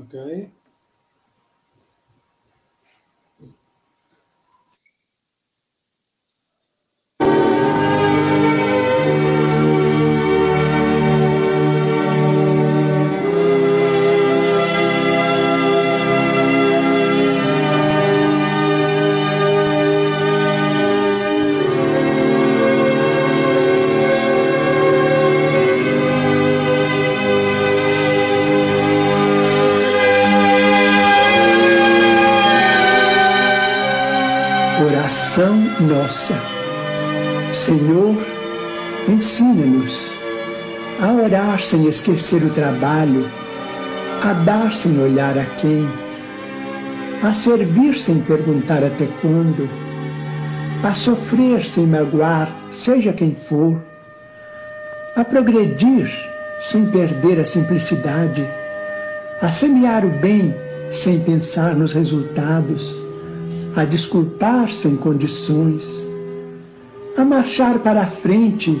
Ok. Ensina-nos a orar sem esquecer o trabalho, a dar sem olhar a quem, a servir sem perguntar até quando, a sofrer sem magoar, seja quem for, a progredir sem perder a simplicidade, a semear o bem sem pensar nos resultados, a desculpar sem condições, a marchar para a frente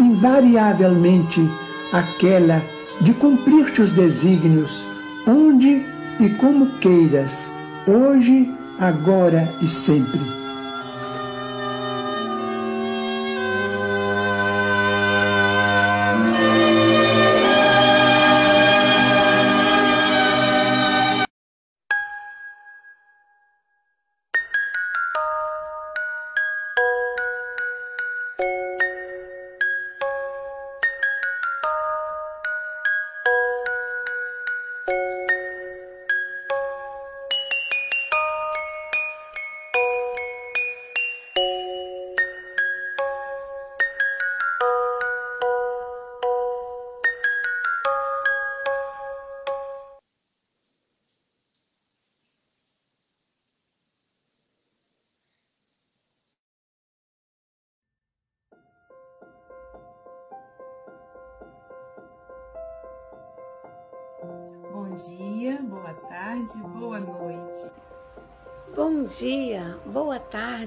invariavelmente aquela de cumprir teus desígnios, onde e como queiras, hoje, agora e sempre.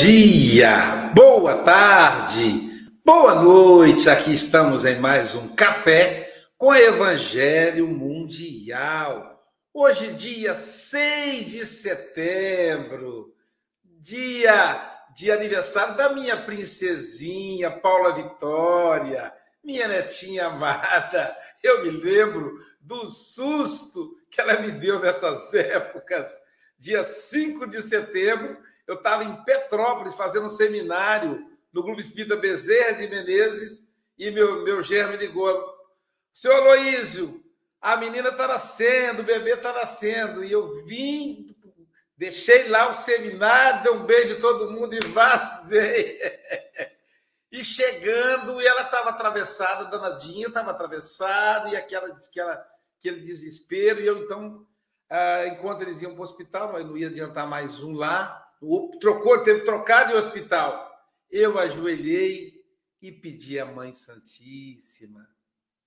Dia, boa tarde, boa noite. Aqui estamos em mais um café com Evangelho Mundial. Hoje, dia 6 de setembro, dia de aniversário da minha princesinha Paula Vitória, minha netinha amada. Eu me lembro do susto que ela me deu nessas épocas. Dia 5 de setembro, eu estava em Petrópolis fazendo um seminário no Grupo Espírita Bezerra de Menezes e meu, meu germo me ligou. Senhor Aloísio, a menina está nascendo, o bebê está nascendo. E eu vim, deixei lá o seminário, dei um beijo em todo mundo e vazei. E chegando, e ela estava atravessada, danadinha, estava atravessada, e aquela, aquela, aquele desespero. E eu, então, ah, enquanto eles iam para o hospital, não ia adiantar mais um lá, trocou, teve trocar de hospital. Eu ajoelhei e pedi à Mãe Santíssima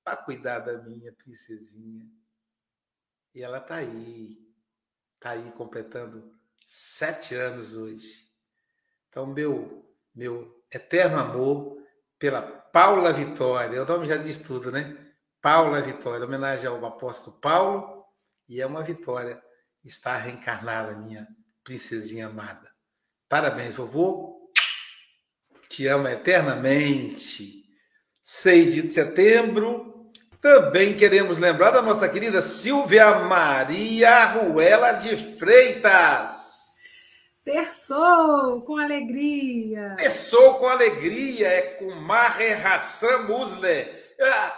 para cuidar da minha princesinha. E ela está aí, está aí completando sete anos hoje. Então, meu, meu eterno amor pela Paula Vitória, o nome já diz tudo, né? Paula Vitória, homenagem ao apóstolo Paulo, e é uma vitória estar reencarnada, minha princesinha amada. Parabéns, vovô. Te amo eternamente. 6 de setembro. Também queremos lembrar da nossa querida Silvia Maria Ruela de Freitas. Terçou com alegria. Terçou com alegria, é com Marre Hassan Musle.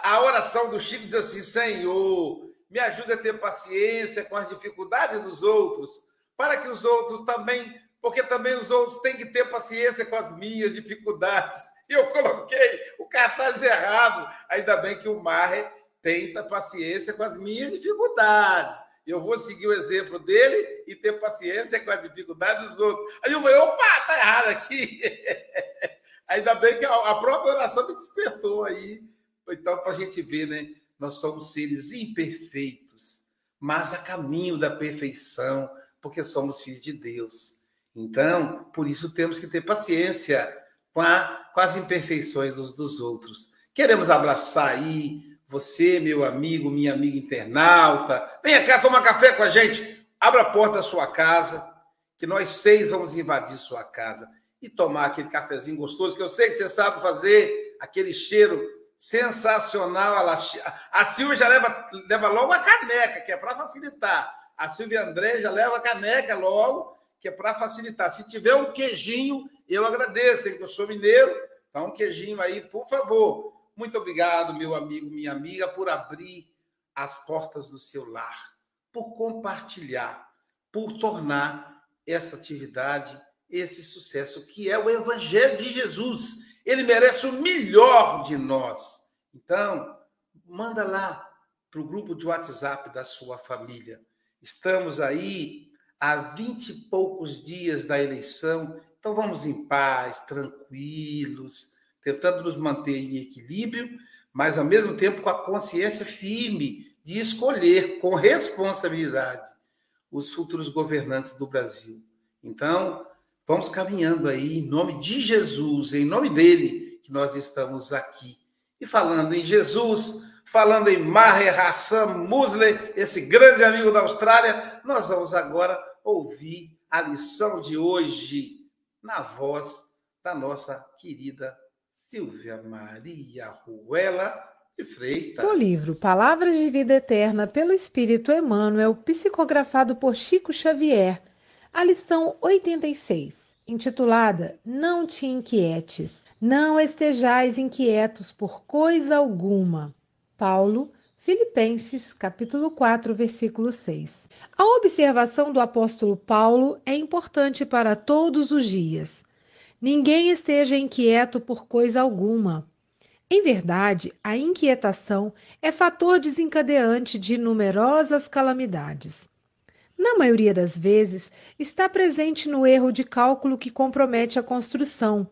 A oração do Chico diz assim: Senhor, me ajude a ter paciência com as dificuldades dos outros, para que os outros também, porque também os outros têm que ter paciência com as minhas dificuldades. E eu coloquei o cartaz errado. Ainda bem que o Marre tenta paciência com as minhas dificuldades. Eu vou seguir o exemplo dele e ter paciência com as dificuldades dos outros. Aí eu falei, opa, tá errado aqui. Ainda bem que a própria oração me despertou aí. Então, para a gente ver, né? nós somos seres imperfeitos, mas a caminho da perfeição, porque somos filhos de Deus. Então, por isso temos que ter paciência com, a, com as imperfeições dos, dos outros. Queremos abraçar aí você, meu amigo, minha amiga internauta. Venha cá tomar café com a gente. Abra a porta da sua casa, que nós seis vamos invadir sua casa e tomar aquele cafezinho gostoso, que eu sei que você sabe fazer, aquele cheiro sensacional. A Silvia já leva, leva logo a caneca, que é para facilitar. A Silvia André já leva a caneca logo, que é para facilitar. Se tiver um queijinho, eu agradeço, hein, que eu sou mineiro. Então, um queijinho aí, por favor. Muito obrigado, meu amigo, minha amiga, por abrir as portas do seu lar, por compartilhar, por tornar essa atividade esse sucesso que é o Evangelho de Jesus ele merece o melhor de nós. Então, manda lá para o grupo de WhatsApp da sua família. Estamos aí há vinte e poucos dias da eleição, então vamos em paz, tranquilos, tentando nos manter em equilíbrio, mas ao mesmo tempo com a consciência firme de escolher com responsabilidade os futuros governantes do Brasil. Então, Vamos caminhando aí em nome de Jesus, em nome dele que nós estamos aqui. E falando em Jesus, falando em Maher Hassan Musley, esse grande amigo da Austrália, nós vamos agora ouvir a lição de hoje na voz da nossa querida Silvia Maria Ruela de Freitas. O livro Palavras de Vida Eterna pelo Espírito Emmanuel, psicografado por Chico Xavier, a lição 86, intitulada Não te inquietes, não estejais inquietos por coisa alguma. Paulo, Filipenses, capítulo 4, versículo 6. A observação do apóstolo Paulo é importante para todos os dias. Ninguém esteja inquieto por coisa alguma. Em verdade, a inquietação é fator desencadeante de numerosas calamidades na maioria das vezes, está presente no erro de cálculo que compromete a construção,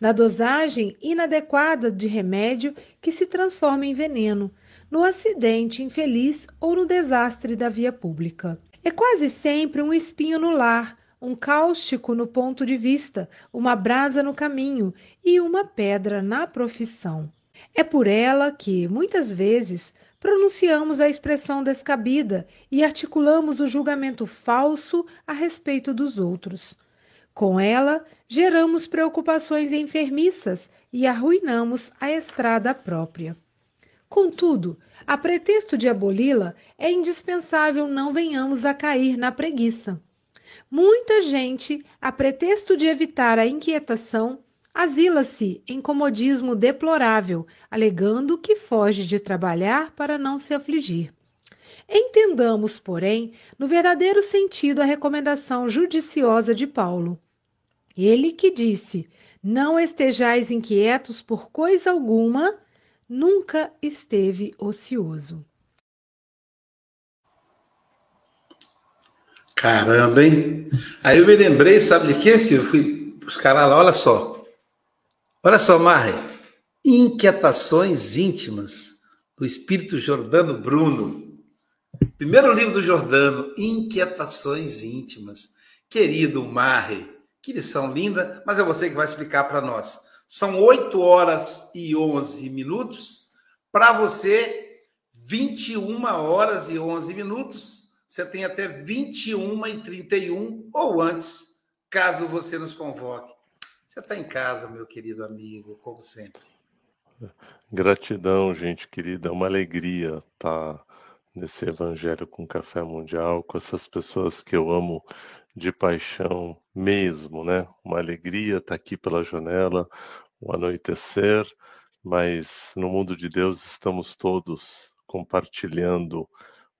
na dosagem inadequada de remédio que se transforma em veneno, no acidente infeliz ou no desastre da via pública. É quase sempre um espinho no lar, um cáustico no ponto de vista, uma brasa no caminho e uma pedra na profissão. É por ela que, muitas vezes, pronunciamos a expressão descabida e articulamos o julgamento falso a respeito dos outros. Com ela, geramos preocupações enfermiças e arruinamos a estrada própria. Contudo, a pretexto de aboli-la, é indispensável não venhamos a cair na preguiça. Muita gente, a pretexto de evitar a inquietação, Asila-se em comodismo deplorável, alegando que foge de trabalhar para não se afligir. Entendamos, porém, no verdadeiro sentido a recomendação judiciosa de Paulo. Ele que disse: Não estejais inquietos por coisa alguma, nunca esteve ocioso. Caramba, hein? Aí eu me lembrei, sabe de quê, Silvio? Fui buscar lá, olha só. Olha só, Marre. Inquietações íntimas do Espírito Jordano Bruno. Primeiro livro do Jordano, Inquietações Íntimas. Querido Marre, que lição linda, mas é você que vai explicar para nós. São 8 horas e 11 minutos. Para você, 21 horas e 11 minutos. Você tem até 21 e 31 ou antes, caso você nos convoque. Você está em casa, meu querido amigo, como sempre. Gratidão, gente querida. É uma alegria estar nesse Evangelho com Café Mundial, com essas pessoas que eu amo de paixão mesmo, né? Uma alegria estar aqui pela janela, o anoitecer, mas no mundo de Deus estamos todos compartilhando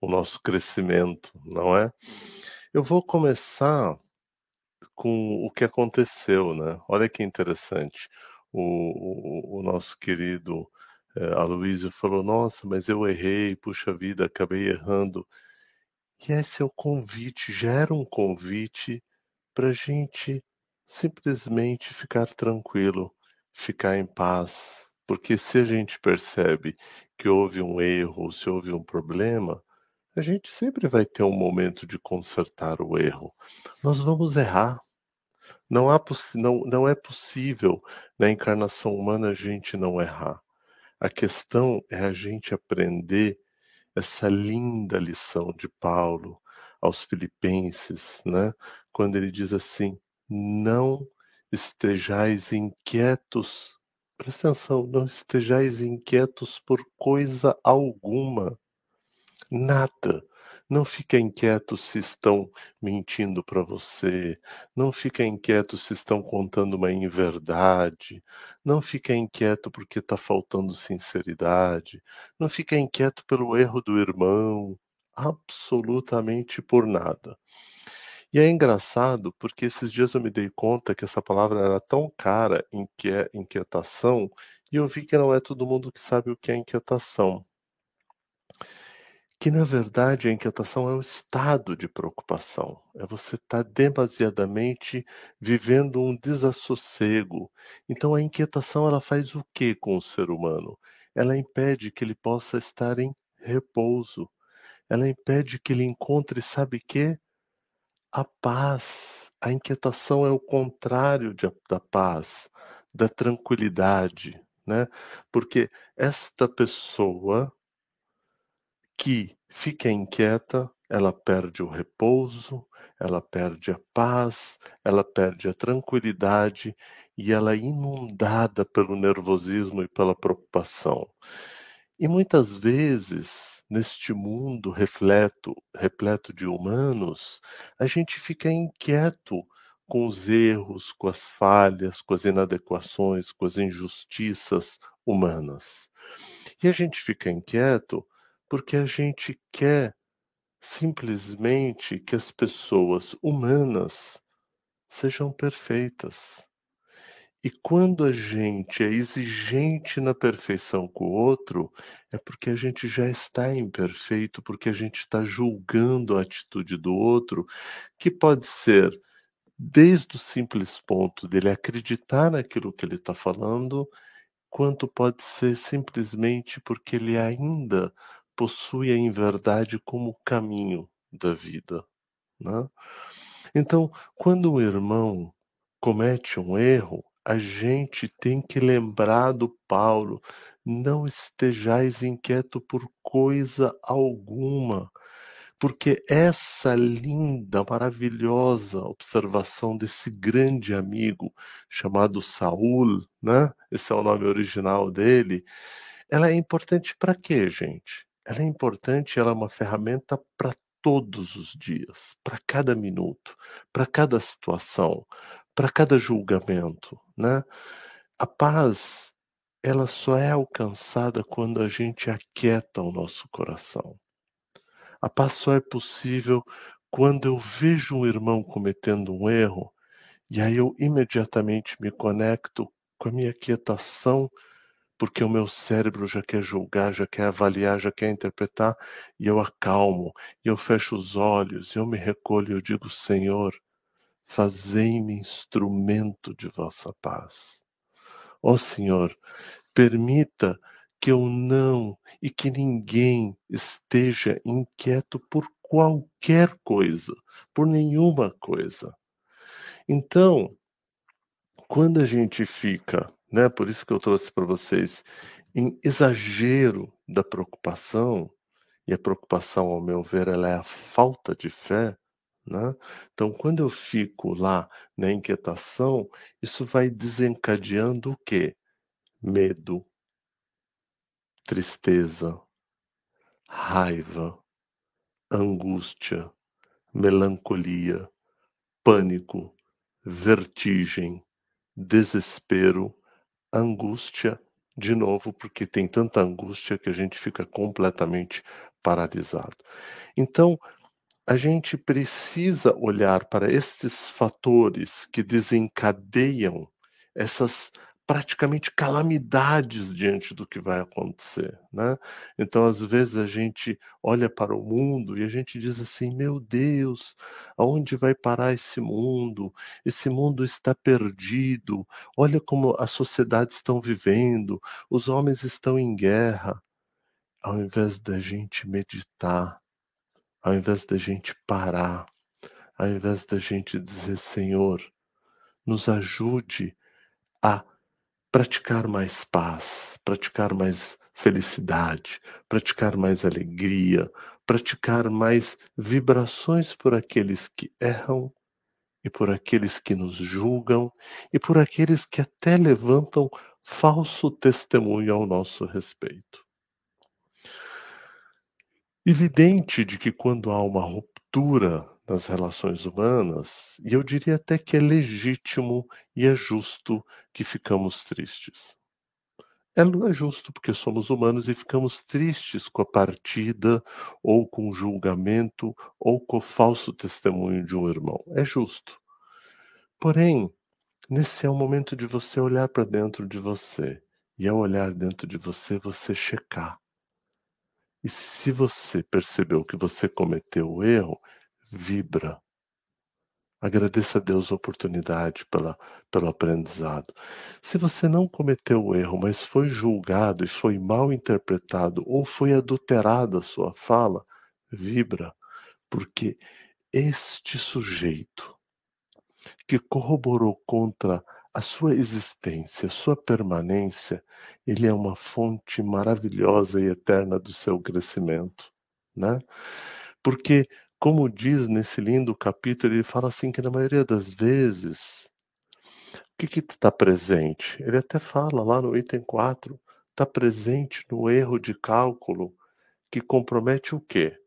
o nosso crescimento, não é? Eu vou começar com o que aconteceu, né? Olha que interessante. O, o, o nosso querido é, Aloysio falou: Nossa, mas eu errei, puxa vida, acabei errando. E esse é o convite, gera um convite para a gente simplesmente ficar tranquilo, ficar em paz. Porque se a gente percebe que houve um erro, se houve um problema, a gente sempre vai ter um momento de consertar o erro. Nós vamos errar. Não, há não, não é possível na encarnação humana a gente não errar. A questão é a gente aprender essa linda lição de Paulo aos Filipenses, né? quando ele diz assim: não estejais inquietos, presta atenção, não estejais inquietos por coisa alguma, Nada. Não fica inquieto se estão mentindo para você. Não fica inquieto se estão contando uma inverdade. Não fica inquieto porque está faltando sinceridade. Não fica inquieto pelo erro do irmão. Absolutamente por nada. E é engraçado porque esses dias eu me dei conta que essa palavra era tão cara, inquietação, e eu vi que não é todo mundo que sabe o que é inquietação que na verdade a inquietação é um estado de preocupação. É você estar tá demasiadamente vivendo um desassossego. Então a inquietação ela faz o que com o ser humano? Ela impede que ele possa estar em repouso. Ela impede que ele encontre, sabe que? A paz. A inquietação é o contrário de, da paz, da tranquilidade, né? Porque esta pessoa que fica inquieta, ela perde o repouso, ela perde a paz, ela perde a tranquilidade e ela é inundada pelo nervosismo e pela preocupação. E muitas vezes, neste mundo repleto, repleto de humanos, a gente fica inquieto com os erros, com as falhas, com as inadequações, com as injustiças humanas. E a gente fica inquieto porque a gente quer simplesmente que as pessoas humanas sejam perfeitas. E quando a gente é exigente na perfeição com o outro, é porque a gente já está imperfeito, porque a gente está julgando a atitude do outro, que pode ser desde o simples ponto dele acreditar naquilo que ele está falando, quanto pode ser simplesmente porque ele ainda possui a inverdade como caminho da vida. Né? Então, quando o irmão comete um erro, a gente tem que lembrar do Paulo: não estejais inquieto por coisa alguma, porque essa linda, maravilhosa observação desse grande amigo chamado Saul, né? Esse é o nome original dele. Ela é importante para quê, gente? Ela é importante, ela é uma ferramenta para todos os dias, para cada minuto, para cada situação, para cada julgamento, né? A paz, ela só é alcançada quando a gente aquieta o nosso coração. A paz só é possível quando eu vejo um irmão cometendo um erro e aí eu imediatamente me conecto com a minha quietação porque o meu cérebro já quer julgar, já quer avaliar, já quer interpretar, e eu acalmo, e eu fecho os olhos, e eu me recolho e eu digo: Senhor, fazei-me instrumento de vossa paz. Ó Senhor, permita que eu não e que ninguém esteja inquieto por qualquer coisa, por nenhuma coisa. Então, quando a gente fica, né, por isso que eu trouxe para vocês, em exagero da preocupação, e a preocupação, ao meu ver, ela é a falta de fé, né? Então, quando eu fico lá na inquietação, isso vai desencadeando o quê? Medo, tristeza, raiva, angústia, melancolia, pânico, vertigem, desespero, angústia, de novo, porque tem tanta angústia que a gente fica completamente paralisado. Então, a gente precisa olhar para estes fatores que desencadeiam essas praticamente calamidades diante do que vai acontecer, né? Então, às vezes a gente olha para o mundo e a gente diz assim: "Meu Deus, aonde vai parar esse mundo? Esse mundo está perdido. Olha como as sociedades estão vivendo, os homens estão em guerra". Ao invés da gente meditar, ao invés da gente parar, ao invés da gente dizer: "Senhor, nos ajude a praticar mais paz, praticar mais felicidade, praticar mais alegria, praticar mais vibrações por aqueles que erram e por aqueles que nos julgam e por aqueles que até levantam falso testemunho ao nosso respeito. Evidente de que quando há uma ruptura nas relações humanas, e eu diria até que é legítimo e é justo que ficamos tristes. É, é justo porque somos humanos e ficamos tristes com a partida, ou com o julgamento, ou com o falso testemunho de um irmão. É justo. Porém, nesse é o momento de você olhar para dentro de você. E ao olhar dentro de você, você checar. E se você percebeu que você cometeu o erro, vibra. Agradeça a Deus a oportunidade pela, pelo aprendizado. Se você não cometeu o erro, mas foi julgado e foi mal interpretado ou foi adulterada a sua fala, vibra, porque este sujeito que corroborou contra a sua existência, a sua permanência, ele é uma fonte maravilhosa e eterna do seu crescimento, né? Porque como diz nesse lindo capítulo, ele fala assim que na maioria das vezes, o que está presente? Ele até fala lá no item 4, está presente no erro de cálculo que compromete o quê?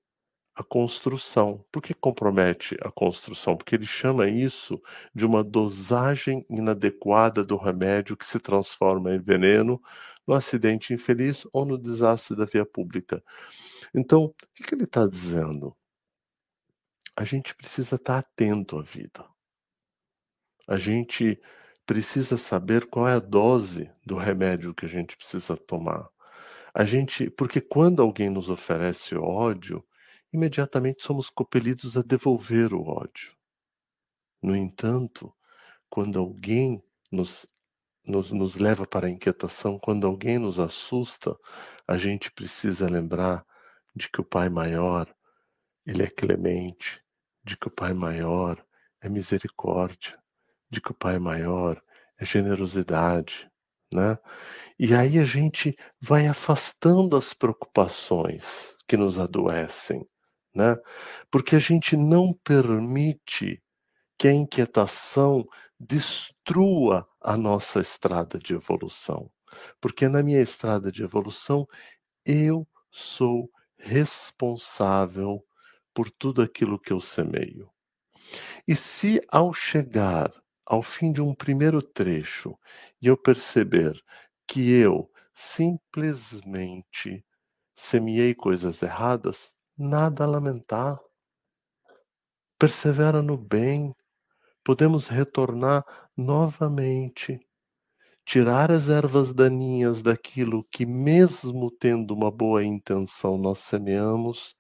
A construção. Por que compromete a construção? Porque ele chama isso de uma dosagem inadequada do remédio que se transforma em veneno no acidente infeliz ou no desastre da via pública. Então, o que, que ele está dizendo? A gente precisa estar atento à vida. A gente precisa saber qual é a dose do remédio que a gente precisa tomar. A gente, porque quando alguém nos oferece ódio, imediatamente somos compelidos a devolver o ódio. No entanto, quando alguém nos, nos, nos leva para a inquietação, quando alguém nos assusta, a gente precisa lembrar de que o Pai maior, ele é clemente, de que o Pai maior é misericórdia, de que o Pai maior é generosidade, né? E aí a gente vai afastando as preocupações que nos adoecem, né? Porque a gente não permite que a inquietação destrua a nossa estrada de evolução. Porque na minha estrada de evolução eu sou responsável por tudo aquilo que eu semeio. E se ao chegar ao fim de um primeiro trecho e eu perceber que eu simplesmente semeei coisas erradas, nada a lamentar. Persevera no bem, podemos retornar novamente, tirar as ervas daninhas daquilo que, mesmo tendo uma boa intenção, nós semeamos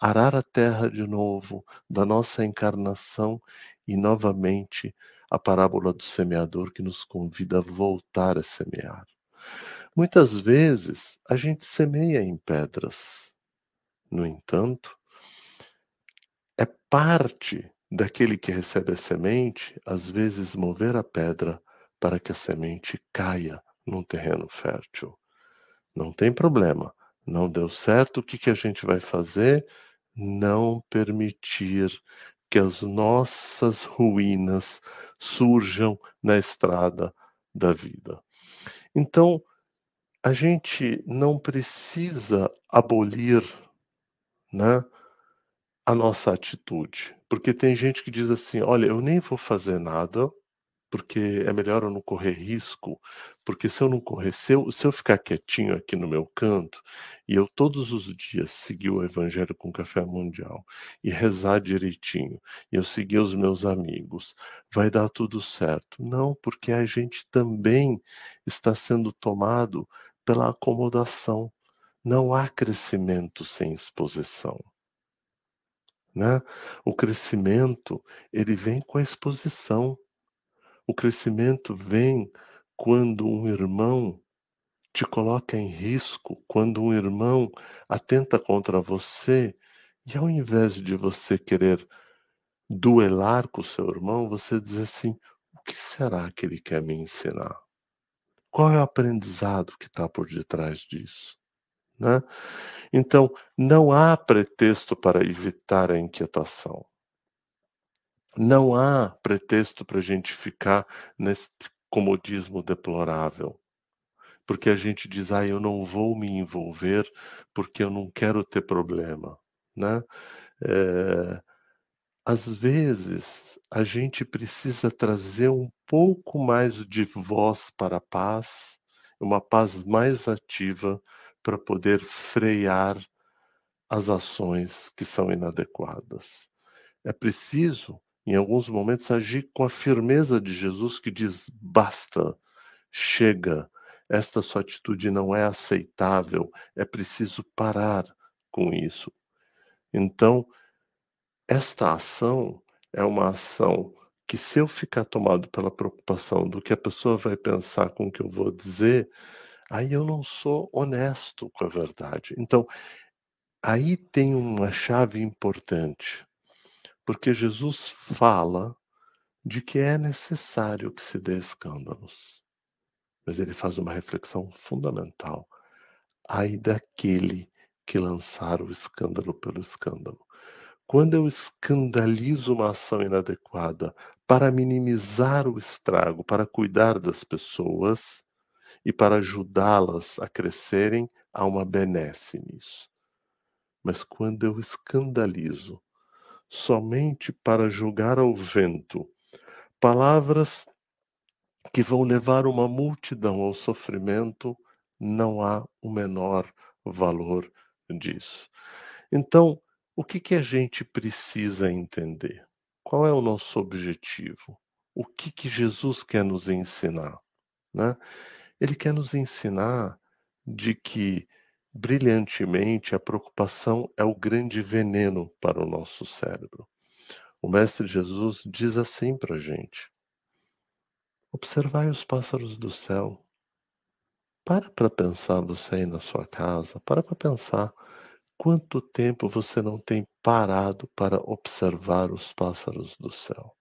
arar a terra de novo da nossa encarnação e novamente a parábola do semeador que nos convida a voltar a semear. Muitas vezes a gente semeia em pedras. No entanto, é parte daquele que recebe a semente, às vezes, mover a pedra para que a semente caia num terreno fértil. Não tem problema. Não deu certo, o que, que a gente vai fazer? Não permitir que as nossas ruínas surjam na estrada da vida. Então, a gente não precisa abolir né, a nossa atitude. Porque tem gente que diz assim: olha, eu nem vou fazer nada, porque é melhor eu não correr risco, porque se eu não correr, se eu, se eu ficar quietinho aqui no meu canto, e eu todos os dias seguir o Evangelho com Café Mundial, e rezar direitinho, e eu seguir os meus amigos, vai dar tudo certo. Não, porque a gente também está sendo tomado pela acomodação. Não há crescimento sem exposição. Né? O crescimento, ele vem com a exposição. O crescimento vem quando um irmão te coloca em risco, quando um irmão atenta contra você, e ao invés de você querer duelar com o seu irmão, você diz assim: o que será que ele quer me ensinar? Qual é o aprendizado que está por detrás disso? Né? Então, não há pretexto para evitar a inquietação. Não há pretexto para a gente ficar nesse comodismo deplorável. Porque a gente diz, ah, eu não vou me envolver porque eu não quero ter problema. Né? É, às vezes, a gente precisa trazer um pouco mais de voz para a paz, uma paz mais ativa para poder frear as ações que são inadequadas. É preciso em alguns momentos, agir com a firmeza de Jesus que diz: basta, chega, esta sua atitude não é aceitável, é preciso parar com isso. Então, esta ação é uma ação que, se eu ficar tomado pela preocupação do que a pessoa vai pensar com o que eu vou dizer, aí eu não sou honesto com a verdade. Então, aí tem uma chave importante. Porque Jesus fala de que é necessário que se dê escândalos. Mas ele faz uma reflexão fundamental. Ai daquele que lançar o escândalo pelo escândalo. Quando eu escandalizo uma ação inadequada para minimizar o estrago, para cuidar das pessoas e para ajudá-las a crescerem, há uma benesse nisso. Mas quando eu escandalizo somente para jogar ao vento palavras que vão levar uma multidão ao sofrimento, não há o menor valor disso. Então, o que, que a gente precisa entender? Qual é o nosso objetivo? O que, que Jesus quer nos ensinar? Né? Ele quer nos ensinar de que brilhantemente, a preocupação é o grande veneno para o nosso cérebro. O Mestre Jesus diz assim para a gente: observai os pássaros do céu. Para para pensar você aí na sua casa, para para pensar quanto tempo você não tem parado para observar os pássaros do céu.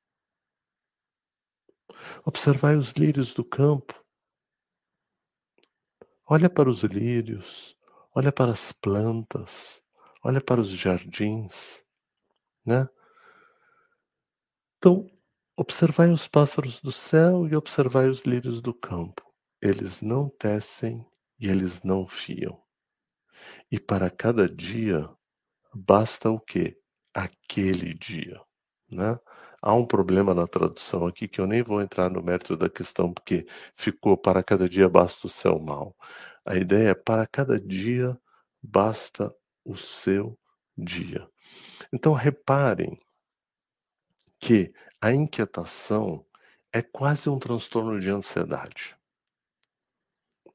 Observai os lírios do campo. Olha para os lírios, olha para as plantas, olha para os jardins, né? Então, observai os pássaros do céu e observai os lírios do campo. Eles não tecem e eles não fiam. E para cada dia basta o quê? Aquele dia, né? Há um problema na tradução aqui que eu nem vou entrar no mérito da questão porque ficou para cada dia basta o céu mal. A ideia é para cada dia basta o seu dia. Então reparem que a inquietação é quase um transtorno de ansiedade.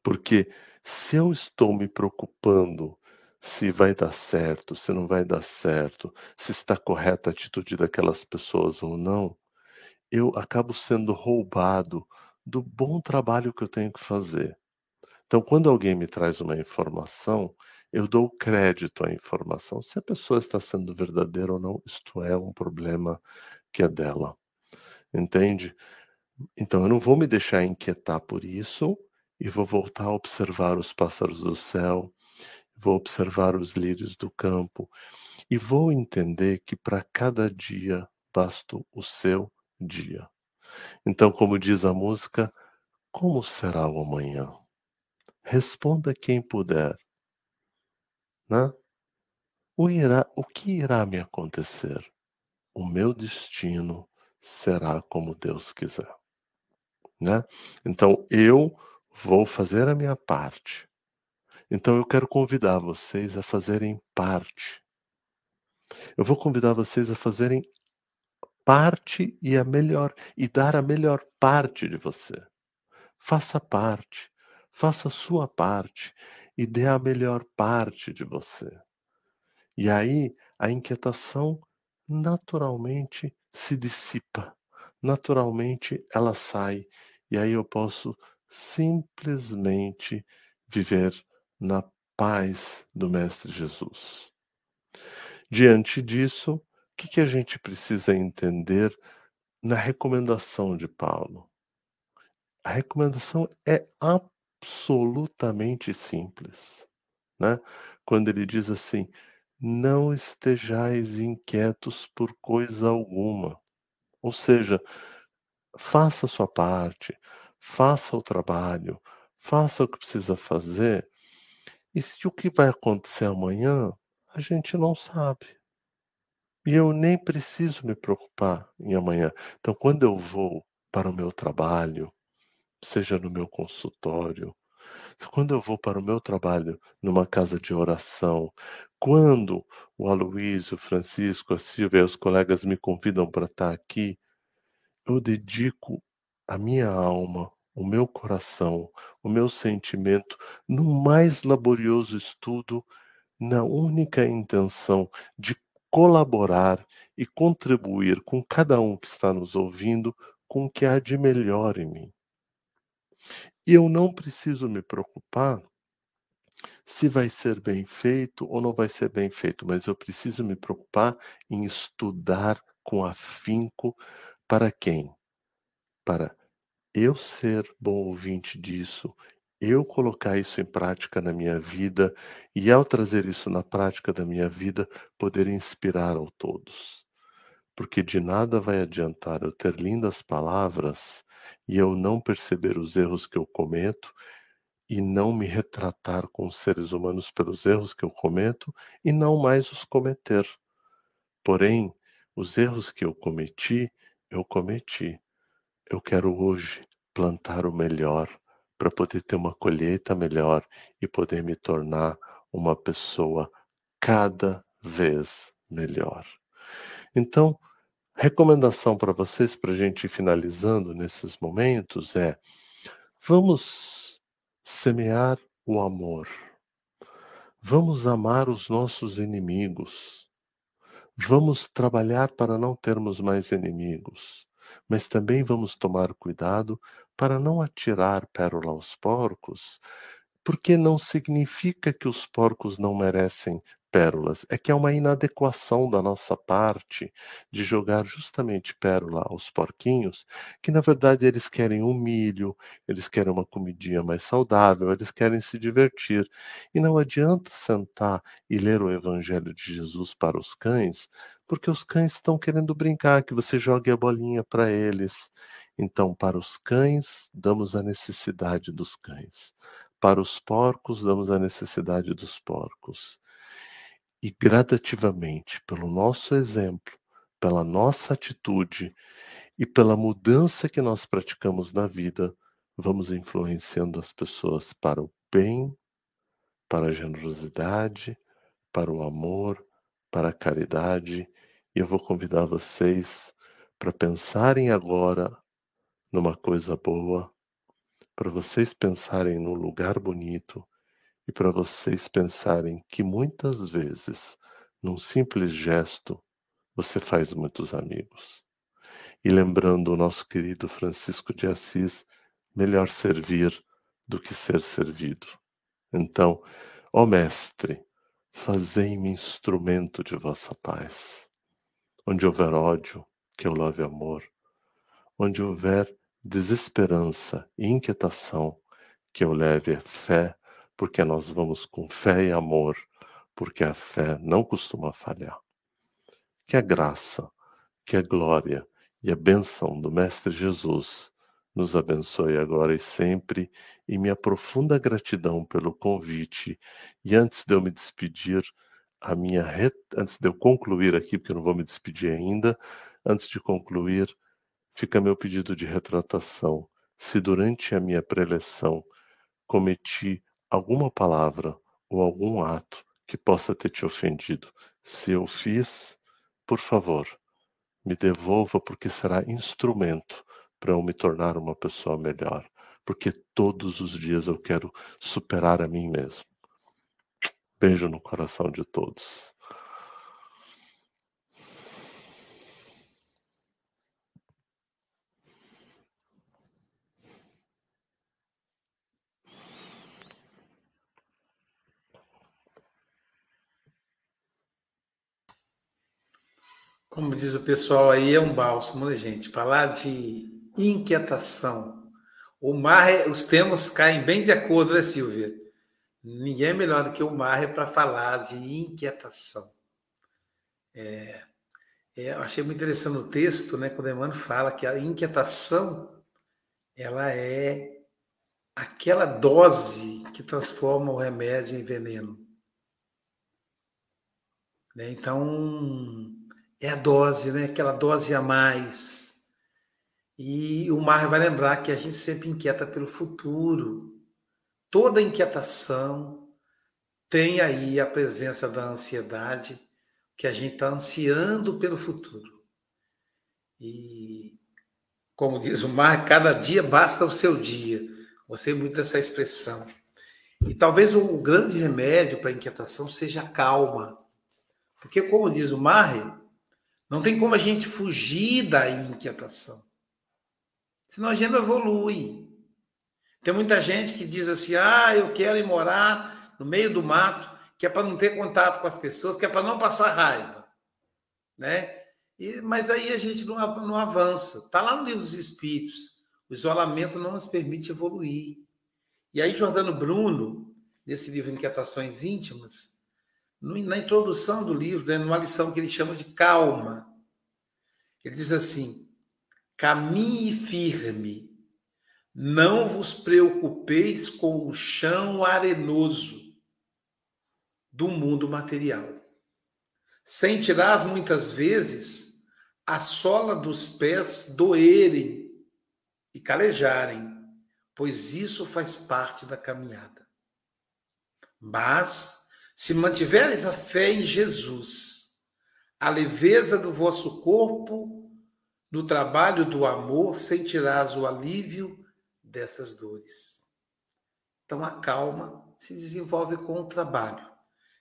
Porque se eu estou me preocupando se vai dar certo, se não vai dar certo, se está correta a atitude daquelas pessoas ou não, eu acabo sendo roubado do bom trabalho que eu tenho que fazer. Então, quando alguém me traz uma informação, eu dou crédito à informação. Se a pessoa está sendo verdadeira ou não, isto é um problema que é dela. Entende? Então, eu não vou me deixar inquietar por isso e vou voltar a observar os pássaros do céu, vou observar os lírios do campo e vou entender que para cada dia basta o seu dia. Então, como diz a música, como será o amanhã? Responda quem puder. Né? O, irá, o que irá me acontecer? O meu destino será como Deus quiser. Né? Então, eu vou fazer a minha parte. Então, eu quero convidar vocês a fazerem parte. Eu vou convidar vocês a fazerem parte e a melhor e dar a melhor parte de você. Faça parte, faça a sua parte e dê a melhor parte de você. E aí a inquietação naturalmente se dissipa, naturalmente ela sai, e aí eu posso simplesmente viver na paz do Mestre Jesus. Diante disso, o que, que a gente precisa entender na recomendação de Paulo? A recomendação é absolutamente simples, né? Quando ele diz assim: não estejais inquietos por coisa alguma. Ou seja, faça a sua parte, faça o trabalho, faça o que precisa fazer. E se o que vai acontecer amanhã, a gente não sabe. E eu nem preciso me preocupar em amanhã. Então, quando eu vou para o meu trabalho, seja no meu consultório, quando eu vou para o meu trabalho numa casa de oração, quando o Aloysio, o Francisco, a Silvia e os colegas me convidam para estar aqui, eu dedico a minha alma, o meu coração, o meu sentimento no mais laborioso estudo, na única intenção de colaborar e contribuir com cada um que está nos ouvindo com o que há de melhor em mim. E eu não preciso me preocupar se vai ser bem feito ou não vai ser bem feito, mas eu preciso me preocupar em estudar com afinco para quem? Para eu ser bom ouvinte disso, eu colocar isso em prática na minha vida e, ao trazer isso na prática da minha vida, poder inspirar a todos. Porque de nada vai adiantar eu ter lindas palavras e eu não perceber os erros que eu cometo e não me retratar com os seres humanos pelos erros que eu cometo e não mais os cometer. Porém, os erros que eu cometi, eu cometi. Eu quero hoje plantar o melhor para poder ter uma colheita melhor e poder me tornar uma pessoa cada vez melhor. Então, recomendação para vocês, para a gente ir finalizando nesses momentos, é: vamos semear o amor, vamos amar os nossos inimigos, vamos trabalhar para não termos mais inimigos, mas também vamos tomar cuidado para não atirar pérola aos porcos, porque não significa que os porcos não merecem pérolas, é que é uma inadequação da nossa parte de jogar justamente pérola aos porquinhos, que na verdade eles querem um milho, eles querem uma comidinha mais saudável, eles querem se divertir. E não adianta sentar e ler o evangelho de Jesus para os cães, porque os cães estão querendo brincar, que você jogue a bolinha para eles. Então, para os cães, damos a necessidade dos cães. Para os porcos, damos a necessidade dos porcos e gradativamente, pelo nosso exemplo, pela nossa atitude e pela mudança que nós praticamos na vida, vamos influenciando as pessoas para o bem, para a generosidade, para o amor, para a caridade. E eu vou convidar vocês para pensarem agora numa coisa boa, para vocês pensarem num lugar bonito e para vocês pensarem que muitas vezes, num simples gesto, você faz muitos amigos. E lembrando o nosso querido Francisco de Assis, melhor servir do que ser servido. Então, ó Mestre, fazei-me instrumento de vossa paz. Onde houver ódio, que eu love amor. Onde houver desesperança e inquietação, que eu leve fé, porque nós vamos com fé e amor, porque a fé não costuma falhar. Que a graça, que a glória e a benção do Mestre Jesus nos abençoe agora e sempre, e minha profunda gratidão pelo convite. E antes de eu me despedir, a minha antes de eu concluir aqui, porque eu não vou me despedir ainda, antes de concluir, fica meu pedido de retratação. Se durante a minha preleção cometi alguma palavra ou algum ato que possa ter te ofendido, se eu fiz, por favor, me devolva, porque será instrumento para eu me tornar uma pessoa melhor. Porque todos os dias eu quero superar a mim mesmo. Beijo no coração de todos. Como diz o pessoal aí, é um bálsamo, né, gente? Falar de inquietação. O mar, os temas caem bem de acordo, né, Silvia? Ninguém é melhor do que o Marre para falar de inquietação. É, é, eu achei muito interessante o texto, né, quando Emmanuel fala que a inquietação ela é aquela dose que transforma o remédio em veneno. Né? Então, é a dose, né? Aquela dose a mais. E o Mar vai lembrar que a gente sempre inquieta pelo futuro. Toda inquietação tem aí a presença da ansiedade, que a gente está ansiando pelo futuro. E, como diz o Mar, cada dia basta o seu dia. Gostei muito dessa expressão. E talvez o grande remédio para a inquietação seja a calma. Porque, como diz o Marre, não tem como a gente fugir da inquietação. Senão a gente não evolui. Tem muita gente que diz assim: ah, eu quero ir morar no meio do mato, que é para não ter contato com as pessoas, que é para não passar raiva. Né? E, mas aí a gente não, avança. Está lá no livro dos Espíritos. O isolamento não nos permite evoluir. E aí, Jordano Bruno, nesse livro Inquietações Íntimas, na introdução do livro, né, numa lição que ele chama de calma. Ele diz assim: caminhe firme, não vos preocupeis com o chão arenoso do mundo material. Sentirás muitas vezes a sola dos pés doerem e calejarem, pois isso faz parte da caminhada. Mas se mantiveres a fé em Jesus, a leveza do vosso corpo, no trabalho do amor, sentirás o alívio dessas dores. Então a calma se desenvolve com o trabalho.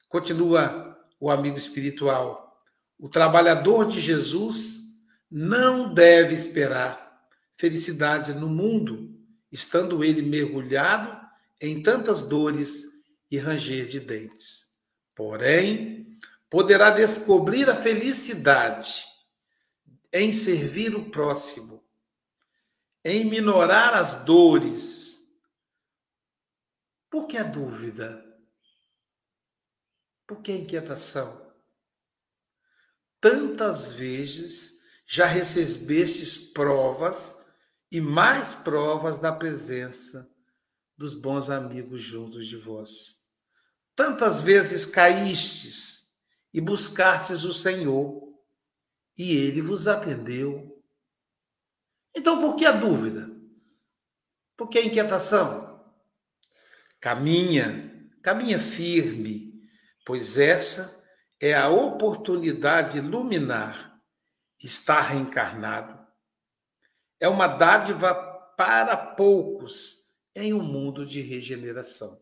Continua o amigo espiritual. O trabalhador de Jesus não deve esperar felicidade no mundo, estando ele mergulhado em tantas dores e ranger de dentes. Porém, poderá descobrir a felicidade em servir o próximo, em minorar as dores. Por que a dúvida? Por que a inquietação? Tantas vezes já recebestes provas e mais provas da presença dos bons amigos juntos de vós. Tantas vezes caístes e buscastes o Senhor, e ele vos atendeu. Então, por que a dúvida? Por que a inquietação? Caminha, caminha firme, pois essa é a oportunidade luminar estar reencarnado. É uma dádiva para poucos em um mundo de regeneração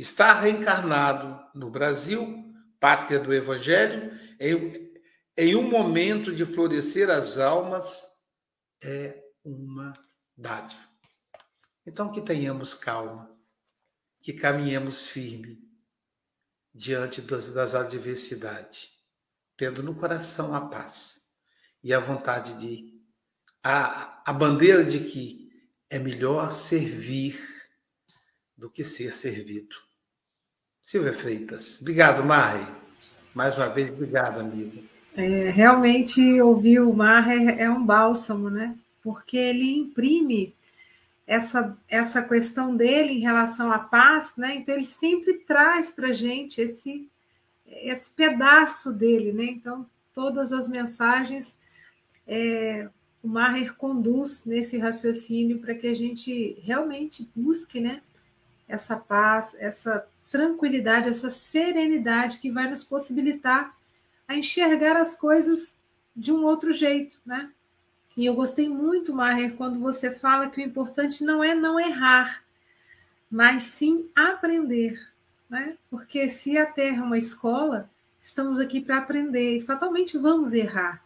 está reencarnado no Brasil, pátria do Evangelho, em, em um momento de florescer as almas, é uma dádiva. Então que tenhamos calma, que caminhemos firme diante das, das adversidades, tendo no coração a paz e a vontade de a, a bandeira de que é melhor servir do que ser servido. Silvia Freitas. Obrigado, Mari. Mais uma vez, obrigado, amigo. É, realmente, ouvir o Mar é, é um bálsamo, né? Porque ele imprime essa, essa questão dele em relação à paz, né? Então, ele sempre traz para a gente esse, esse pedaço dele, né? Então, todas as mensagens é, o Maher conduz nesse raciocínio para que a gente realmente busque, né? Essa paz, essa tranquilidade, essa serenidade que vai nos possibilitar a enxergar as coisas de um outro jeito, né? E eu gostei muito, Maher, quando você fala que o importante não é não errar, mas sim aprender, né? Porque se a Terra é uma escola, estamos aqui para aprender e fatalmente vamos errar.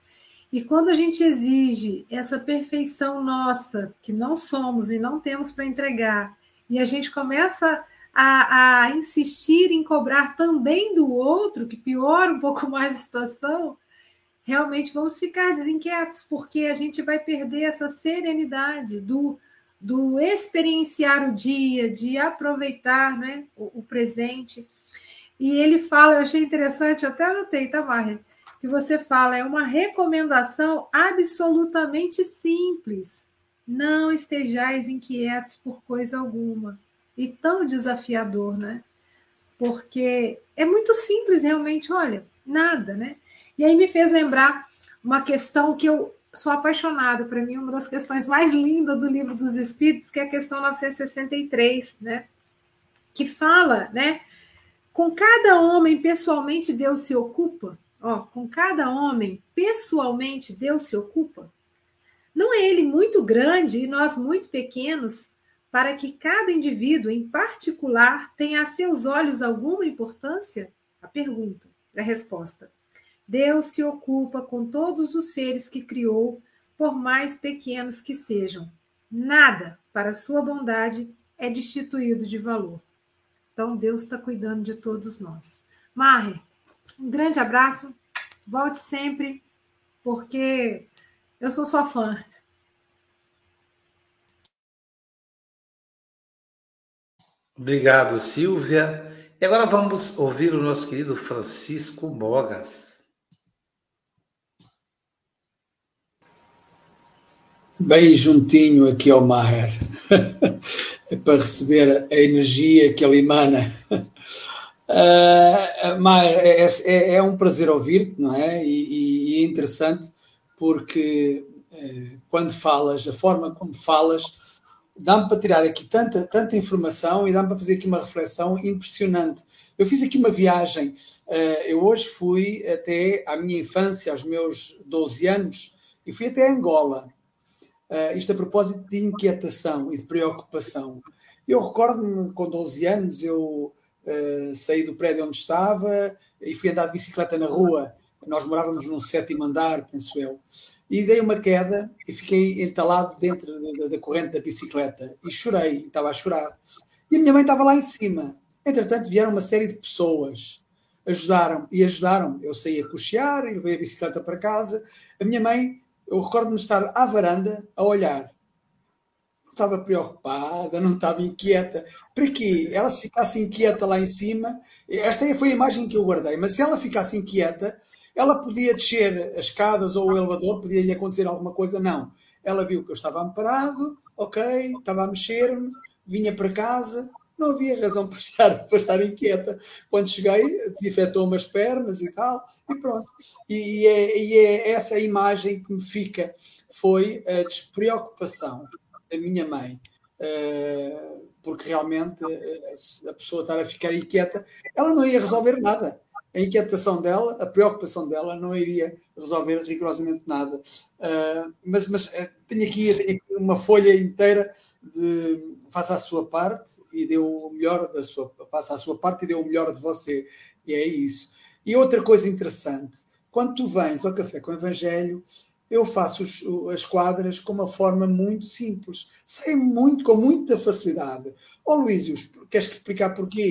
E quando a gente exige essa perfeição nossa, que não somos e não temos para entregar, e a gente começa a, a, insistir em cobrar também do outro, que piora um pouco mais a situação, realmente vamos ficar desinquietos, porque a gente vai perder essa serenidade do, do experienciar o dia, de aproveitar né, o, o presente. E ele fala, eu achei interessante, até anotei, tá, Marre? Que você fala, é uma recomendação absolutamente simples. Não estejais inquietos por coisa alguma e tão desafiador, né? Porque é muito simples realmente, olha, nada, né? E aí me fez lembrar uma questão que eu sou apaixonada, para mim, uma das questões mais lindas do livro dos Espíritos, que é a questão 963, né? Que fala, né? Com cada homem pessoalmente Deus se ocupa, ó, com cada homem pessoalmente Deus se ocupa. Não é ele muito grande e nós muito pequenos para que cada indivíduo em particular tenha a seus olhos alguma importância? A pergunta, a resposta. Deus se ocupa com todos os seres que criou, por mais pequenos que sejam. Nada, para sua bondade, é destituído de valor. Então, Deus está cuidando de todos nós. Marre, um grande abraço. Volte sempre, porque eu sou sua fã. Obrigado, Silvia. E agora vamos ouvir o nosso querido Francisco Mogas. Bem juntinho aqui ao Maher, para receber a energia que ele emana. Uh, Maher, é, é, é, um prazer ouvir-te, não é? E, e, é interessante porque uh, quando falas, a forma como falas, dá-me para tirar aqui tanta, tanta informação e dá-me para fazer aqui uma reflexão impressionante. Eu fiz aqui uma viagem, uh, eu hoje fui até à minha infância, aos meus 12 anos, e fui até Angola. Uh, isto a propósito de inquietação e de preocupação. Eu recordo-me, com 12 anos, eu uh, saí do prédio onde estava e fui andar de bicicleta na rua. Nós morávamos num sétimo andar, penso eu e dei uma queda e fiquei entalado dentro da, da corrente da bicicleta e chorei, estava a chorar. E a minha mãe estava lá em cima. Entretanto, vieram uma série de pessoas, ajudaram e ajudaram. Eu saí a cochear e levei a bicicleta para casa. A minha mãe, eu recordo-me estar à varanda a olhar. Estava preocupada, não estava inquieta. Para quê? Ela se ficasse inquieta lá em cima, esta foi a imagem que eu guardei, mas se ela ficasse inquieta, ela podia descer as escadas ou o elevador, podia lhe acontecer alguma coisa, não. Ela viu que eu estava amparado, ok, estava a mexer-me, vinha para casa, não havia razão para estar, para estar inquieta. Quando cheguei, desinfetou-me as pernas e tal, e pronto. E é, e é essa imagem que me fica, foi a despreocupação da minha mãe. Eh, porque realmente eh, a pessoa estar a ficar inquieta, ela não ia resolver nada a inquietação dela, a preocupação dela não iria resolver rigorosamente nada. Uh, mas mas uh, tenho, aqui, tenho, aqui, uma folha inteira de faça a sua parte e deu o melhor da sua faça a sua parte e deu o melhor de você. E é isso. E outra coisa interessante, quando tu vens ao café com o Evangelho, eu faço os, as quadras com uma forma muito simples, sei muito, com muita facilidade. Ó oh, Luísio, queres explicar porquê?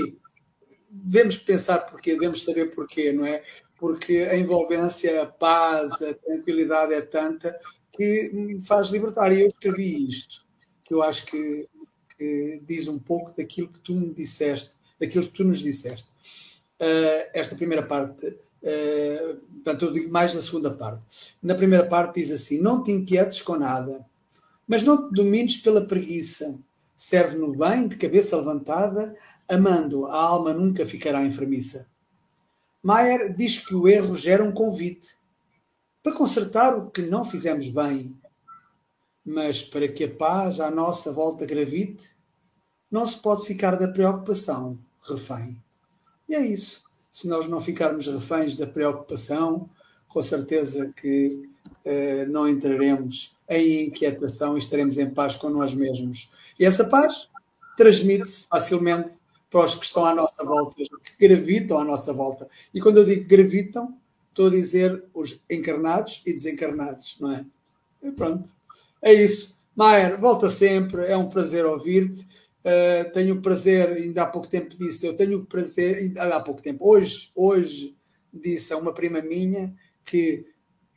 Devemos pensar porquê, devemos saber porquê, não é? Porque a envolvência, a paz, a tranquilidade é tanta que me faz libertar. E eu escrevi isto, que eu acho que, que diz um pouco daquilo que tu me disseste, daquilo que tu nos disseste. Uh, esta primeira parte Uh, portanto, eu digo mais na segunda parte. Na primeira parte diz assim: Não te inquietes com nada, mas não te domines pela preguiça. Serve no bem, de cabeça levantada, amando, a alma nunca ficará enfermiça. Maier diz que o erro gera um convite para consertar o que não fizemos bem. Mas para que a paz à nossa volta gravite, não se pode ficar da preocupação refém. E é isso se nós não ficarmos reféns da preocupação, com certeza que eh, não entraremos em inquietação e estaremos em paz com nós mesmos. E essa paz transmite-se facilmente para os que estão à nossa volta, que gravitam à nossa volta. E quando eu digo gravitam, estou a dizer os encarnados e desencarnados, não é? E pronto, é isso. Maier, volta sempre, é um prazer ouvir-te. Uh, tenho o prazer, ainda há pouco tempo disse, eu tenho o prazer, ainda há pouco tempo, hoje, hoje disse a uma prima minha que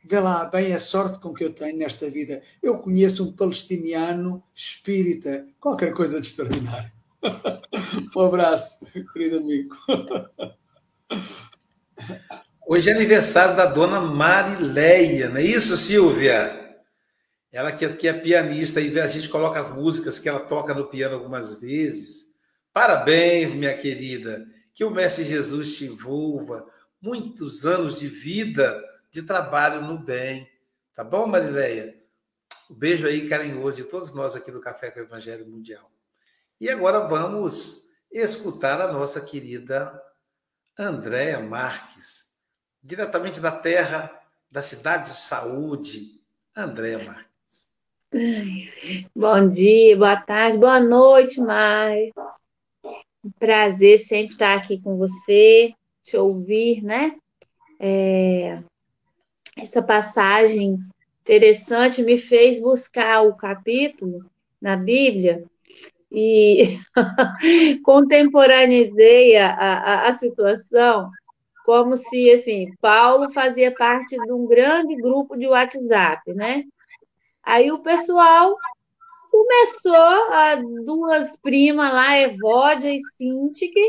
vê lá bem a sorte com que eu tenho nesta vida. Eu conheço um palestiniano espírita, qualquer coisa de extraordinário. um abraço, querido amigo. Hoje é aniversário da dona Marileia, não é isso, Silvia? Ela que, que é pianista e a gente coloca as músicas que ela toca no piano algumas vezes. Parabéns, minha querida. Que o Mestre Jesus te envolva. Muitos anos de vida, de trabalho no bem. Tá bom, Marileia? Um beijo aí carinhoso de todos nós aqui do Café com o Evangelho Mundial. E agora vamos escutar a nossa querida Andréa Marques, diretamente da terra da cidade de saúde, Andréa Marques. Bom dia, boa tarde, boa noite, Mai. Prazer sempre estar aqui com você, te ouvir, né? É, essa passagem interessante me fez buscar o capítulo na Bíblia e contemporaneizei a, a, a situação como se assim Paulo fazia parte de um grande grupo de WhatsApp, né? Aí o pessoal começou, a duas primas lá, Evódia e Sintique,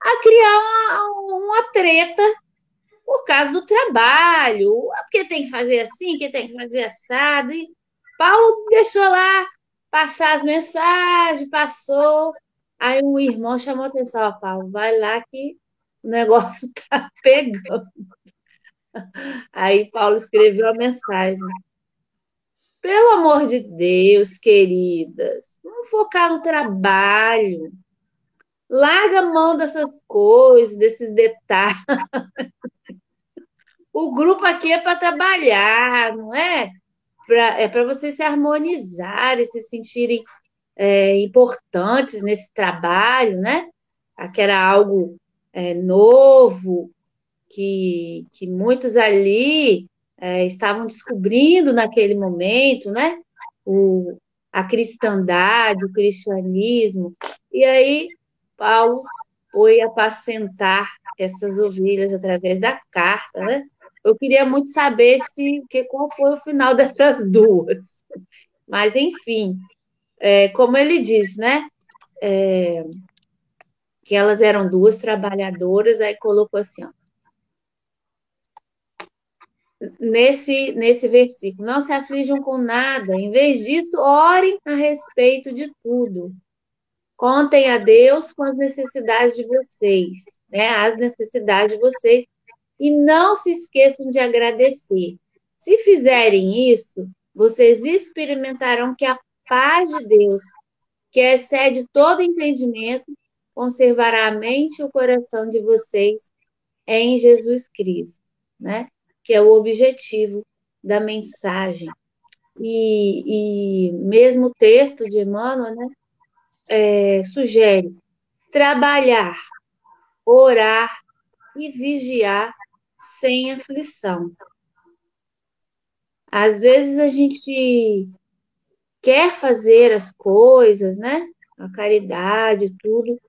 a criar uma, uma treta por causa do trabalho, porque tem que fazer assim, que tem que fazer assado. E Paulo deixou lá passar as mensagens, passou. Aí um irmão chamou a atenção, Paulo, vai lá que o negócio tá pegando. Aí Paulo escreveu a mensagem. Pelo amor de Deus, queridas, vamos focar no trabalho. Larga a mão dessas coisas, desses detalhes. O grupo aqui é para trabalhar, não é? Pra, é para vocês se harmonizarem, se sentirem é, importantes nesse trabalho, né? Que era algo é, novo, que, que muitos ali é, estavam descobrindo naquele momento, né? O, a cristandade, o cristianismo. E aí Paulo foi apacentar essas ovelhas através da carta, né? Eu queria muito saber se que qual foi o final dessas duas. Mas enfim, é, como ele diz, né? É, que elas eram duas trabalhadoras, aí colocou assim, ó, nesse, nesse versículo. Não se aflijam com nada, em vez disso, orem a respeito de tudo. Contem a Deus com as necessidades de vocês, né? As necessidades de vocês. E não se esqueçam de agradecer. Se fizerem isso, vocês experimentarão que a paz de Deus, que excede todo entendimento, conservará a mente e o coração de vocês em Jesus Cristo, né? Que é o objetivo da mensagem. E, e mesmo o texto de Emmanuel né, é, sugere trabalhar, orar e vigiar sem aflição. Às vezes a gente quer fazer as coisas, né? A caridade, tudo,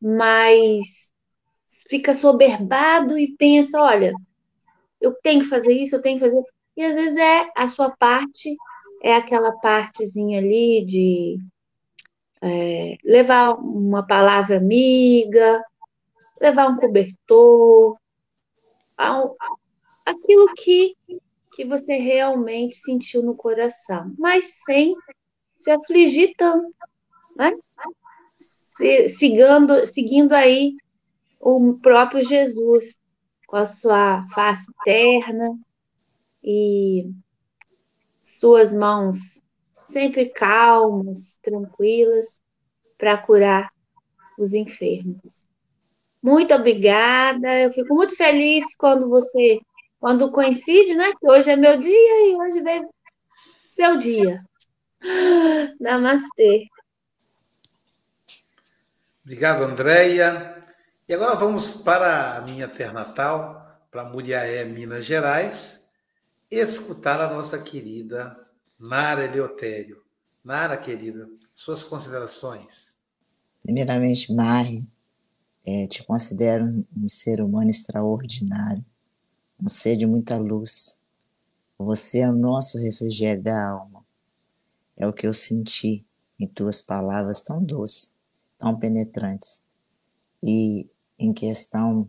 mas fica soberbado e pensa, olha, eu tenho que fazer isso, eu tenho que fazer. E às vezes é a sua parte, é aquela partezinha ali de é, levar uma palavra amiga, levar um cobertor, aquilo que, que você realmente sentiu no coração, mas sem se afligir tanto, né? Se, seguindo, seguindo aí o próprio Jesus com a sua face terna e suas mãos sempre calmas, tranquilas, para curar os enfermos. Muito obrigada. Eu fico muito feliz quando você, quando coincide, né? Que hoje é meu dia e hoje vem seu dia. Namastê. Obrigado, Andréia. E agora vamos para a minha terra natal, para Muriaé, Minas Gerais, escutar a nossa querida Nara Eleutério. Nara, querida, suas considerações. Primeiramente, Mari, é, te considero um ser humano extraordinário, um ser de muita luz. Você é o nosso refrigério da alma. É o que eu senti em tuas palavras tão doces, tão penetrantes. E em questão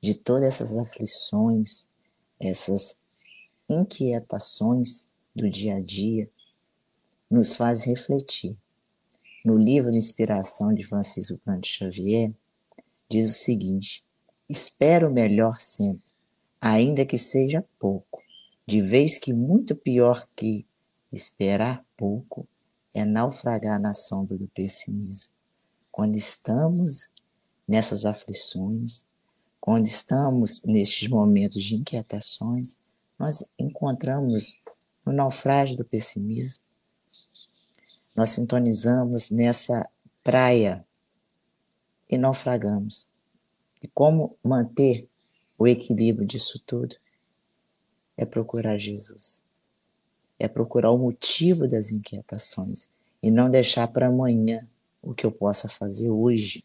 de todas essas aflições, essas inquietações do dia a dia, nos faz refletir. No livro de inspiração de Francisco Cândido Xavier, diz o seguinte: Espero o melhor sempre, ainda que seja pouco, de vez que muito pior que esperar pouco é naufragar na sombra do pessimismo. Quando estamos nessas aflições, quando estamos nestes momentos de inquietações, nós encontramos no naufrágio do pessimismo. Nós sintonizamos nessa praia e naufragamos. E como manter o equilíbrio disso tudo? É procurar Jesus. É procurar o motivo das inquietações e não deixar para amanhã o que eu possa fazer hoje.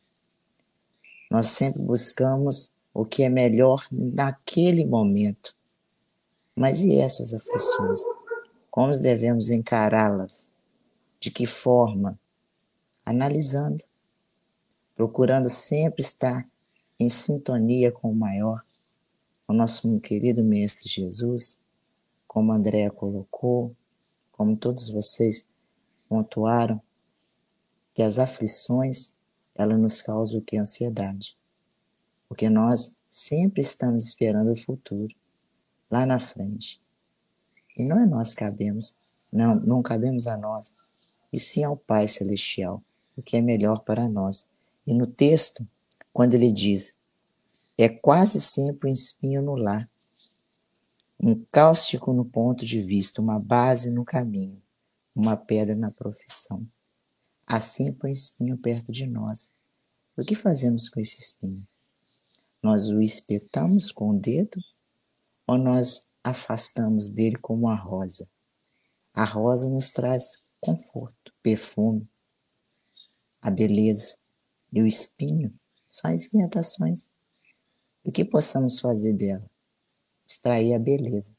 Nós sempre buscamos o que é melhor naquele momento. Mas e essas aflições? Como devemos encará-las? De que forma? Analisando procurando sempre estar em sintonia com o maior, o nosso querido Mestre Jesus, como a Andrea colocou, como todos vocês pontuaram, que as aflições, ela nos causam o que? Ansiedade. Porque nós sempre estamos esperando o futuro, lá na frente. E não é nós que cabemos, não, não cabemos a nós, e sim ao Pai Celestial, o que é melhor para nós. E no texto, quando ele diz, é quase sempre um espinho no lar, um cáustico no ponto de vista, uma base no caminho, uma pedra na profissão. Sempre um espinho perto de nós. O que fazemos com esse espinho? Nós o espetamos com o dedo ou nós afastamos dele como a rosa? A rosa nos traz conforto, perfume, a beleza e o espinho são as inquietações. O que possamos fazer dela? Extrair a beleza.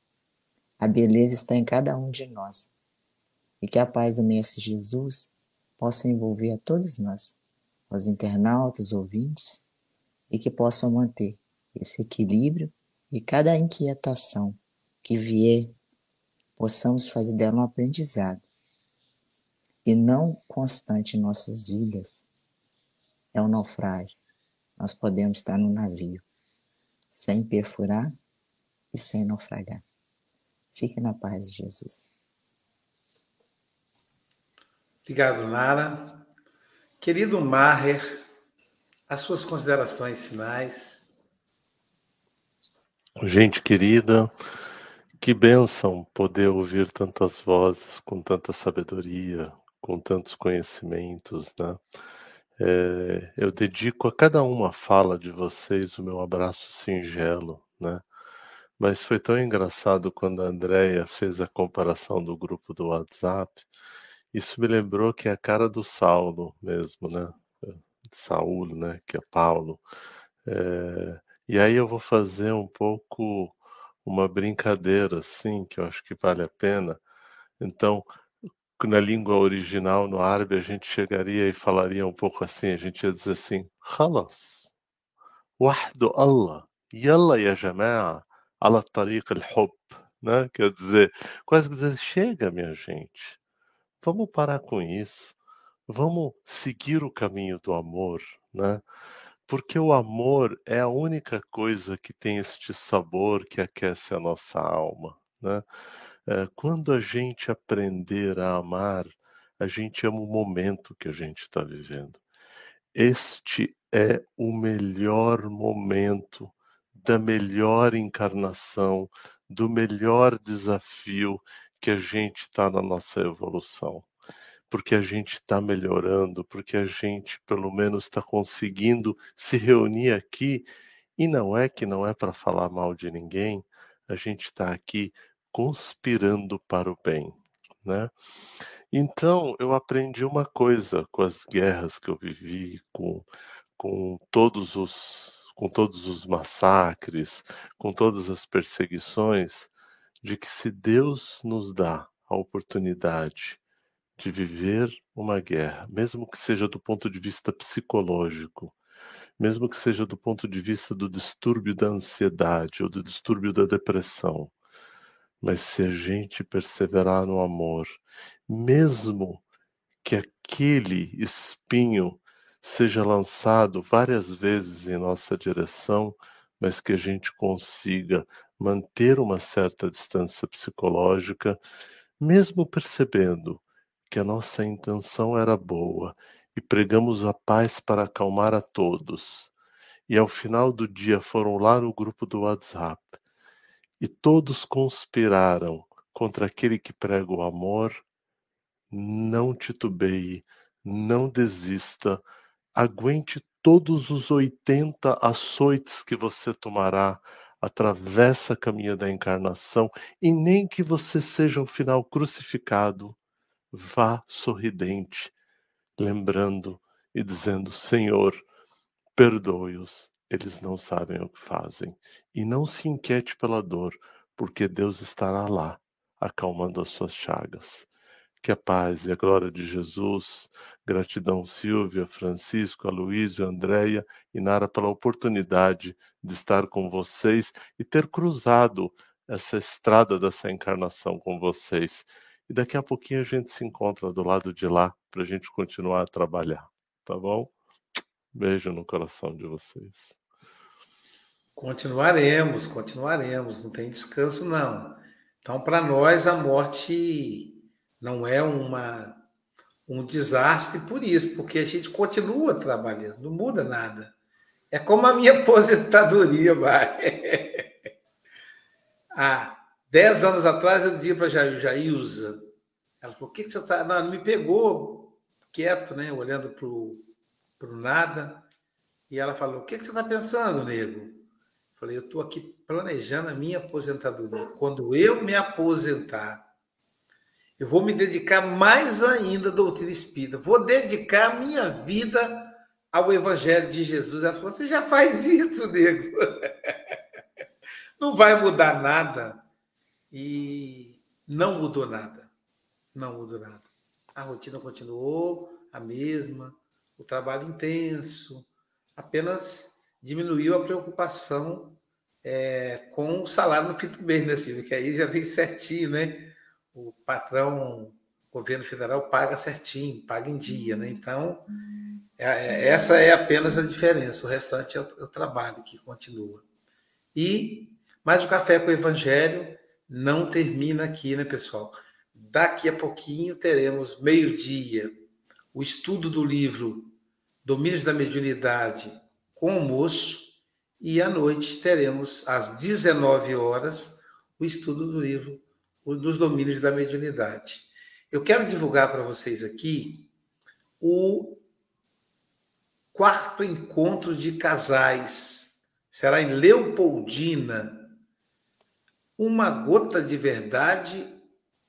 A beleza está em cada um de nós. E que a paz do Mestre Jesus possa envolver a todos nós, os internautas, ouvintes, e que possam manter esse equilíbrio e cada inquietação que vier, possamos fazer dela um aprendizado e não constante em nossas vidas, é um naufrágio. Nós podemos estar no navio sem perfurar e sem naufragar. Fique na paz de Jesus. Obrigado, Nara. Querido Maher, as suas considerações finais. Gente querida, que bênção poder ouvir tantas vozes com tanta sabedoria, com tantos conhecimentos, né? É, eu dedico a cada uma fala de vocês o meu abraço singelo, né? Mas foi tão engraçado quando a Andrea fez a comparação do grupo do WhatsApp. Isso me lembrou que é a cara do Saulo mesmo, né? Saul, né? Que é Paulo. É... E aí eu vou fazer um pouco uma brincadeira, assim, que eu acho que vale a pena. Então, na língua original, no árabe, a gente chegaria e falaria um pouco assim, a gente ia dizer assim, خلاص وحده الله يلا يا جماعة على طريق الحب, né? Quer dizer, quase dizer, chega, minha gente, vamos parar com isso, vamos seguir o caminho do amor, né? Porque o amor é a única coisa que tem este sabor que aquece a nossa alma, né? É, quando a gente aprender a amar, a gente ama o momento que a gente está vivendo. Este é o melhor momento da melhor encarnação, do melhor desafio que a gente está na nossa evolução. Porque a gente está melhorando, porque a gente pelo menos está conseguindo se reunir aqui. E não é que não é para falar mal de ninguém, a gente está aqui conspirando para o bem, né? Então, eu aprendi uma coisa com as guerras que eu vivi, com, com todos os com todos os massacres, com todas as perseguições, de que se Deus nos dá a oportunidade de viver uma guerra, mesmo que seja do ponto de vista psicológico, mesmo que seja do ponto de vista do distúrbio da ansiedade ou do distúrbio da depressão, mas se a gente perseverar no amor, mesmo que aquele espinho seja lançado várias vezes em nossa direção, mas que a gente consiga manter uma certa distância psicológica, mesmo percebendo que a nossa intenção era boa e pregamos a paz para acalmar a todos. E ao final do dia foram lá no grupo do WhatsApp e todos conspiraram contra aquele que prega o amor, não titubeie, não desista, aguente todos os 80 açoites que você tomará, atravessa a caminha da encarnação e nem que você seja ao final crucificado, vá sorridente, lembrando e dizendo: Senhor, perdoe-os, eles não sabem o que fazem. E não se inquiete pela dor, porque Deus estará lá, acalmando as suas chagas. Que a paz e a glória de Jesus, gratidão Silvia, Francisco, Aloysio, Andréia e Nara pela oportunidade de estar com vocês e ter cruzado essa estrada dessa encarnação com vocês. E daqui a pouquinho a gente se encontra do lado de lá para a gente continuar a trabalhar, tá bom? Beijo no coração de vocês. Continuaremos, continuaremos, não tem descanso não. Então, para nós, a morte não é uma, um desastre por isso, porque a gente continua trabalhando, não muda nada. É como a minha aposentadoria, vai. Há dez anos atrás eu dizia para a Jailza, ela falou, o que, que você está... Não, me pegou quieto, né, olhando para o nada, e ela falou, o que, que você está pensando, nego? Falei, eu estou aqui planejando a minha aposentadoria. Quando eu me aposentar, eu vou me dedicar mais ainda à doutrina espírita. Vou dedicar a minha vida ao Evangelho de Jesus. Ela falou: você já faz isso, nego. Não vai mudar nada. E não mudou nada. Não mudou nada. A rotina continuou a mesma, o trabalho intenso, apenas diminuiu a preocupação é, com o salário no fim do mês, né, Silvia? Que aí já vem certinho, né? O patrão, o governo federal paga certinho, paga em dia, né? Então, é, é, essa é apenas a diferença. O restante é o, é o trabalho que continua. E, mais o Café com o Evangelho não termina aqui, né, pessoal? Daqui a pouquinho teremos meio-dia o estudo do livro Domínios da Mediunidade com almoço e à noite teremos às 19 horas o estudo do livro dos domínios da mediunidade. Eu quero divulgar para vocês aqui o quarto encontro de casais. Será em Leopoldina, uma gota de verdade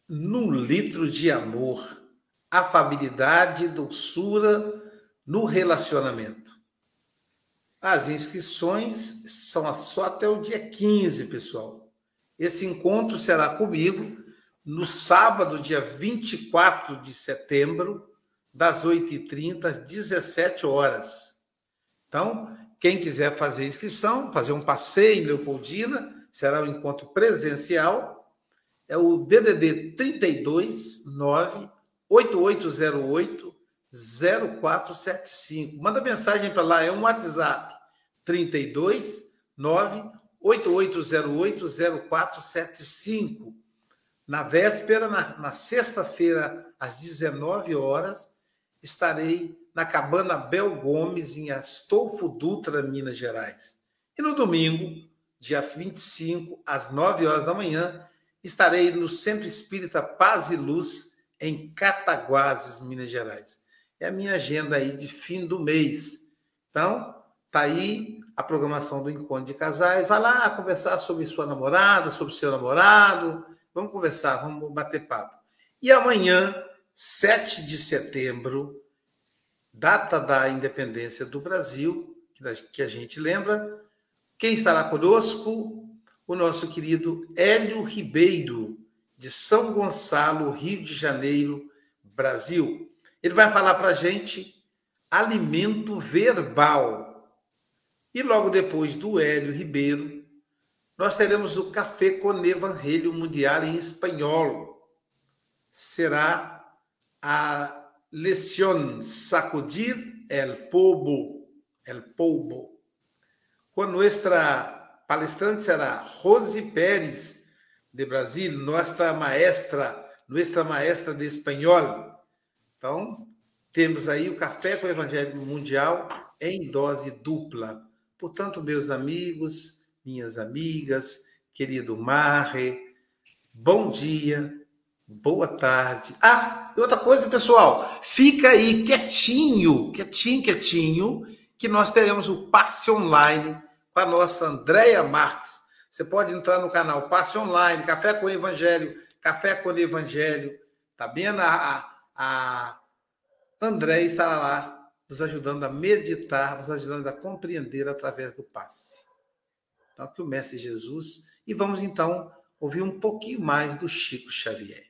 num litro de amor, afabilidade, doçura no relacionamento. As inscrições são só até o dia 15, pessoal. Esse encontro será comigo no sábado, dia 24 de setembro, das 8h30 às 17 horas. Então, quem quiser fazer inscrição, fazer um passeio em Leopoldina, será um encontro presencial. É o DDD 32 9 8808 0475. Manda mensagem para lá, é um WhatsApp 32 9 8808 0475. Na véspera, na, na sexta-feira, às 19 horas, estarei na Cabana Bel Gomes, em Astolfo Dutra, Minas Gerais. E no domingo, dia 25, às 9 horas da manhã, estarei no Centro Espírita Paz e Luz, em Cataguases, Minas Gerais. É a minha agenda aí de fim do mês. Então, tá aí a programação do encontro de casais. Vai lá conversar sobre sua namorada, sobre seu namorado. Vamos conversar, vamos bater papo. E amanhã, 7 de setembro, data da independência do Brasil, que a gente lembra. Quem estará conosco? O nosso querido Hélio Ribeiro, de São Gonçalo, Rio de Janeiro, Brasil. Ele vai falar para a gente alimento verbal. E logo depois do Hélio Ribeiro, nós teremos o Café com Evangelho Mundial em espanhol. Será a Lección Sacudir el Polvo, el Polvo. Com nuestra palestrante será Rose Pérez, de Brasil, nossa maestra, nossa maestra de espanhol. Então, temos aí o Café com o Evangelho Mundial em dose dupla. Portanto, meus amigos, minhas amigas, querido Marre, bom dia, boa tarde. Ah, e outra coisa, pessoal, fica aí quietinho, quietinho, quietinho, que nós teremos o passe online com a nossa Andréia Marques. Você pode entrar no canal Passe Online, Café com Evangelho, Café com Evangelho. Tá vendo? A, a Andréia estará lá nos ajudando a meditar, nos ajudando a compreender através do passe. Então, que o Mestre Jesus. E vamos então ouvir um pouquinho mais do Chico Xavier.